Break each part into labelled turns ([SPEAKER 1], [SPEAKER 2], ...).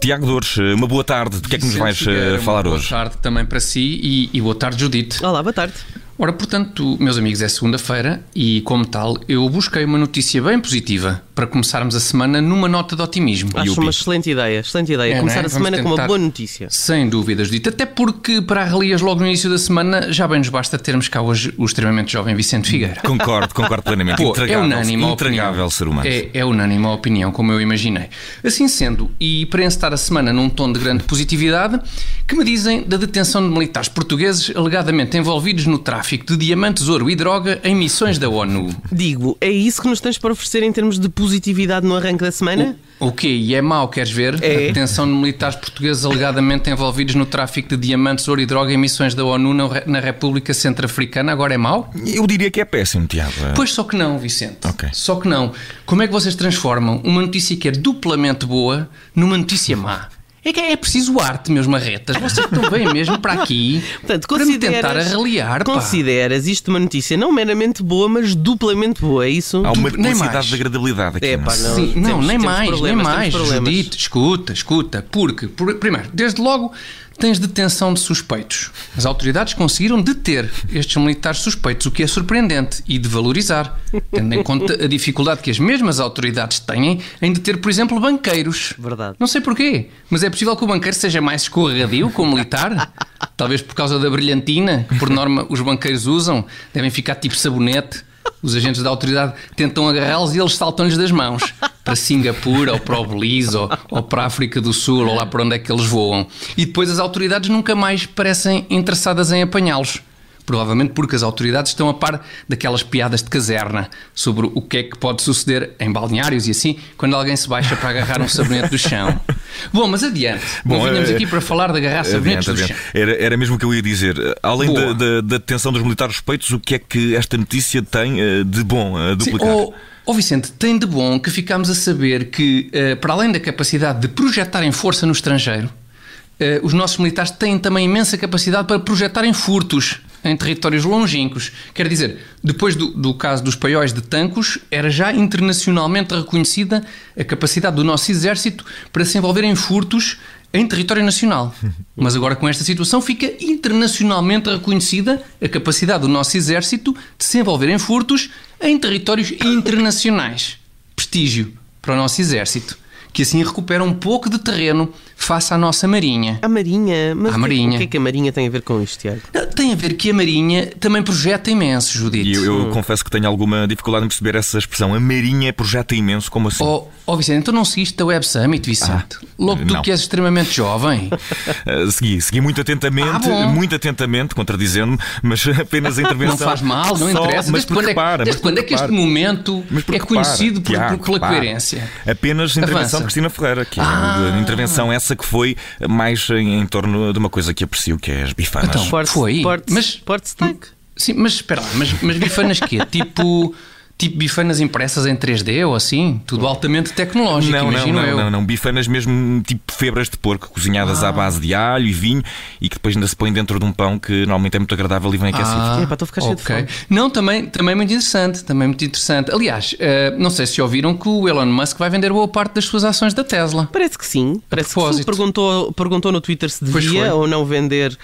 [SPEAKER 1] Tiago Dores, uma boa tarde. De que é que nos vais
[SPEAKER 2] Figueira,
[SPEAKER 1] falar
[SPEAKER 2] boa
[SPEAKER 1] hoje?
[SPEAKER 2] Boa tarde também para si e, e boa tarde, Judite.
[SPEAKER 3] Olá, boa tarde.
[SPEAKER 2] Ora, portanto, meus amigos, é segunda-feira e, como tal, eu busquei uma notícia bem positiva para começarmos a semana numa nota de otimismo.
[SPEAKER 3] Acho
[SPEAKER 1] Yupi.
[SPEAKER 3] uma excelente ideia, excelente ideia.
[SPEAKER 2] É,
[SPEAKER 3] Começar
[SPEAKER 2] né?
[SPEAKER 3] a semana com uma boa notícia.
[SPEAKER 2] Sem dúvida, Judite. Até porque, para arrelias logo no início da semana, já bem nos basta termos cá hoje o extremamente jovem Vicente Figueira.
[SPEAKER 1] Concordo, concordo plenamente.
[SPEAKER 2] Pô, é unânime a
[SPEAKER 1] intragável
[SPEAKER 2] opinião.
[SPEAKER 1] ser humano.
[SPEAKER 2] É, é unânime a opinião, como eu imaginei. Assim sendo, e para encetar a semana num tom de grande positividade, que me dizem da detenção de militares portugueses alegadamente envolvidos no tráfico de diamantes, ouro e droga em missões da ONU?
[SPEAKER 3] Digo, é isso que nos tens para oferecer em termos de positividade no arranque da semana?
[SPEAKER 2] O quê? E é mau, queres ver?
[SPEAKER 3] É.
[SPEAKER 2] A detenção de militares portugueses alegadamente envolvidos no tráfico de diamantes, ouro e droga em missões da ONU na, Re- na República Centro-Africana agora é mau?
[SPEAKER 1] Eu diria que é péssimo, Tiago.
[SPEAKER 2] Pois só que não, Vicente.
[SPEAKER 1] Ok.
[SPEAKER 2] Só que não. Como é que vocês transformam uma notícia que é duplamente boa numa notícia má? É que é preciso arte, meus marretas. Vocês estão bem mesmo para aqui
[SPEAKER 3] Portanto,
[SPEAKER 2] para me tentar
[SPEAKER 3] consideras,
[SPEAKER 2] arreliar, pá.
[SPEAKER 3] consideras isto uma notícia não meramente boa, mas duplamente boa, é isso?
[SPEAKER 1] Há uma
[SPEAKER 2] nem mais.
[SPEAKER 1] duplicidade de agradabilidade aqui.
[SPEAKER 3] É,
[SPEAKER 1] não
[SPEAKER 3] pá, não.
[SPEAKER 2] Sim, não,
[SPEAKER 3] temos-
[SPEAKER 2] nem
[SPEAKER 3] temos
[SPEAKER 2] mais, nem mais.
[SPEAKER 3] problemas.
[SPEAKER 2] Judite, escuta, escuta. Porque, por- primeiro, desde logo tens detenção de suspeitos. As autoridades conseguiram deter estes militares suspeitos, o que é surpreendente e de valorizar, tendo em conta a dificuldade que as mesmas autoridades têm em deter, por exemplo, banqueiros.
[SPEAKER 3] Verdade.
[SPEAKER 2] Não sei porquê, mas é possível que o banqueiro seja mais escorregadio que o militar? Talvez por causa da brilhantina que, por norma, os banqueiros usam. Devem ficar tipo sabonete. Os agentes da autoridade tentam agarrá-los e eles saltam-lhes das mãos. Para Singapura, ou para o Belize, ou, ou para a África do Sul, ou lá para onde é que eles voam. E depois as autoridades nunca mais parecem interessadas em apanhá-los. Provavelmente porque as autoridades estão a par daquelas piadas de caserna sobre o que é que pode suceder em balneários e assim, quando alguém se baixa para agarrar um sabonete do chão. Bom, mas adiante.
[SPEAKER 1] Bom,
[SPEAKER 2] Não vinhamos
[SPEAKER 1] eh,
[SPEAKER 2] aqui para falar de agarrar sabonetes
[SPEAKER 1] Adiante,
[SPEAKER 2] do chão.
[SPEAKER 1] Era, era mesmo o que eu ia dizer. Além da, da, da detenção dos militares suspeitos, o que é que esta notícia tem eh, de bom a
[SPEAKER 2] Sim,
[SPEAKER 1] duplicar?
[SPEAKER 2] Ó ó Vicente, tem de bom que ficamos a saber que, eh, para além da capacidade de projetarem força no estrangeiro, eh, os nossos militares têm também imensa capacidade para projetarem furtos em territórios longínquos. Quer dizer, depois do, do caso dos paióis de Tancos, era já internacionalmente reconhecida a capacidade do nosso exército para se envolver em furtos em território nacional. Mas agora com esta situação fica internacionalmente reconhecida a capacidade do nosso exército de se envolver em furtos em territórios internacionais. Prestígio para o nosso exército, que assim recupera um pouco de terreno face à nossa marinha.
[SPEAKER 3] A Marinha, mas
[SPEAKER 2] A
[SPEAKER 3] o que-
[SPEAKER 2] Marinha.
[SPEAKER 3] o que é que a Marinha tem a ver com isto, Tiago?
[SPEAKER 2] Tem a ver que a marinha também projeta imenso, Judite.
[SPEAKER 1] E eu, eu confesso que tenho alguma dificuldade em perceber essa expressão. A Marinha projeta imenso, como assim?
[SPEAKER 2] Oh, oh Vicente, então não seguiste a Web Summit, Vicente? Logo tu
[SPEAKER 1] não.
[SPEAKER 2] que és extremamente jovem.
[SPEAKER 1] Uh, segui, segui muito atentamente,
[SPEAKER 2] Ah,
[SPEAKER 1] muito atentamente, contradizendo-me, mas apenas a intervenção.
[SPEAKER 2] Não faz mal, não
[SPEAKER 1] Só-
[SPEAKER 2] interessa.
[SPEAKER 1] Mas
[SPEAKER 2] quando, é,
[SPEAKER 1] repara,
[SPEAKER 2] desde
[SPEAKER 1] mas
[SPEAKER 2] quando é que este momento
[SPEAKER 1] Mas
[SPEAKER 2] é conhecido
[SPEAKER 1] repara,
[SPEAKER 2] por- pela
[SPEAKER 1] repara.
[SPEAKER 2] coerência?
[SPEAKER 1] Apenas a intervenção Cristina Ferreira, que é
[SPEAKER 2] Ah.
[SPEAKER 1] uma intervenção essa que foi mais em, em torno de uma coisa que aprecio, que é as bifanas.
[SPEAKER 2] Então, Foi,
[SPEAKER 3] Sport,
[SPEAKER 2] mas-
[SPEAKER 3] Sport Steak.
[SPEAKER 2] Sim, mas espera lá, mas, mas bifanas quê? Tipo, tipo bifanas impressas em 3D ou assim? Tudo altamente tecnológico,
[SPEAKER 1] Não, não,
[SPEAKER 2] imagino
[SPEAKER 1] não,
[SPEAKER 2] eu. Ah.
[SPEAKER 1] não, não, bifanas mesmo tipo febras de porco, cozinhadas à base de alho e vinho e que depois ainda se põe dentro de um pão que normalmente é muito agradável e vem aquecido.
[SPEAKER 2] Ah,
[SPEAKER 3] Epá, estou a ficar cheio de
[SPEAKER 2] ok.
[SPEAKER 3] fome.
[SPEAKER 2] Não, também, também muito interessante, também muito interessante. Aliás, eh, não sei se ouviram que o Elon Musk vai vender boa parte das suas ações da Tesla.
[SPEAKER 3] Parece que sim. Parece que sim. Perguntou, perguntou no Twitter se devia ou não vender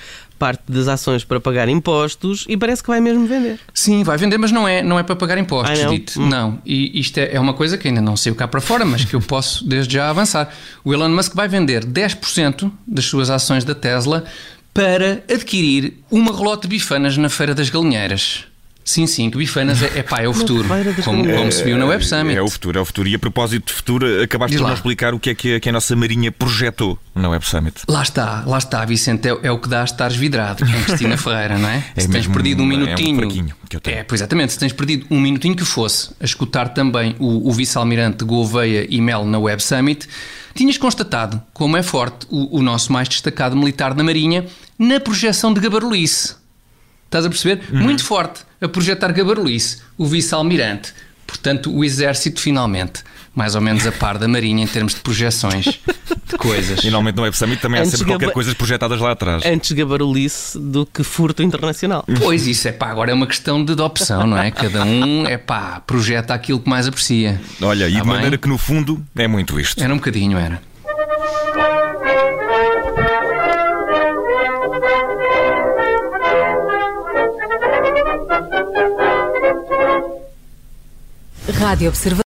[SPEAKER 3] parte das ações para pagar impostos e parece que vai mesmo vender.
[SPEAKER 2] Sim, vai vender, mas não é, não é para pagar impostos,
[SPEAKER 3] Ah, não?
[SPEAKER 2] dito. Não. E isto é, é uma coisa que ainda não saiu cá para fora, mas que eu posso desde já avançar. O Elon Musk vai vender 10% das suas ações da Tesla para adquirir uma relota de bifanas na Feira das Galinheiras. Sim, sim, que bifanas é, é pá, é o futuro. Como, como se viu na Web Summit.
[SPEAKER 1] É o futuro, é o futuro. E a propósito de futuro, acabaste
[SPEAKER 2] lá.
[SPEAKER 1] nos explicar o que é que a, que a nossa Marinha projetou na Web Summit.
[SPEAKER 2] Lá está, lá está, Vicente, é, é o que dá a estares vidrado com Cristina Ferreira, não é?
[SPEAKER 1] É
[SPEAKER 2] se tens
[SPEAKER 1] mesmo
[SPEAKER 2] perdido um
[SPEAKER 1] um- é um
[SPEAKER 2] minutinho.
[SPEAKER 1] que eu tenho.
[SPEAKER 2] É, pois exatamente, se tens perdido um minutinho que fosse a escutar também o, o vice-almirante Gouveia e Mel na Web Summit, tinhas constatado como é forte o, o nosso mais destacado militar da Marinha na projeção de gabarulice. Estás a perceber?
[SPEAKER 1] Uhum.
[SPEAKER 2] Muito forte a projetar gabarulice, o vice-almirante. Portanto, o exército finalmente mais ou menos a par da Marinha em termos de projeções de coisas.
[SPEAKER 1] E normalmente no Web Summit também há
[SPEAKER 3] Antes
[SPEAKER 1] sempre qualquer coisa projetadas lá atrás.
[SPEAKER 3] Antes gabarulice do que furto internacional.
[SPEAKER 2] Pois isso é pá, agora é uma questão de, de opção, não é? Cada um é pá, projeta aquilo que mais aprecia.
[SPEAKER 1] Olha, e
[SPEAKER 2] Tá
[SPEAKER 1] de
[SPEAKER 2] bem?
[SPEAKER 1] maneira que no fundo é muito isto.
[SPEAKER 2] Era um bocadinho, era.
[SPEAKER 4] Rádio Observador.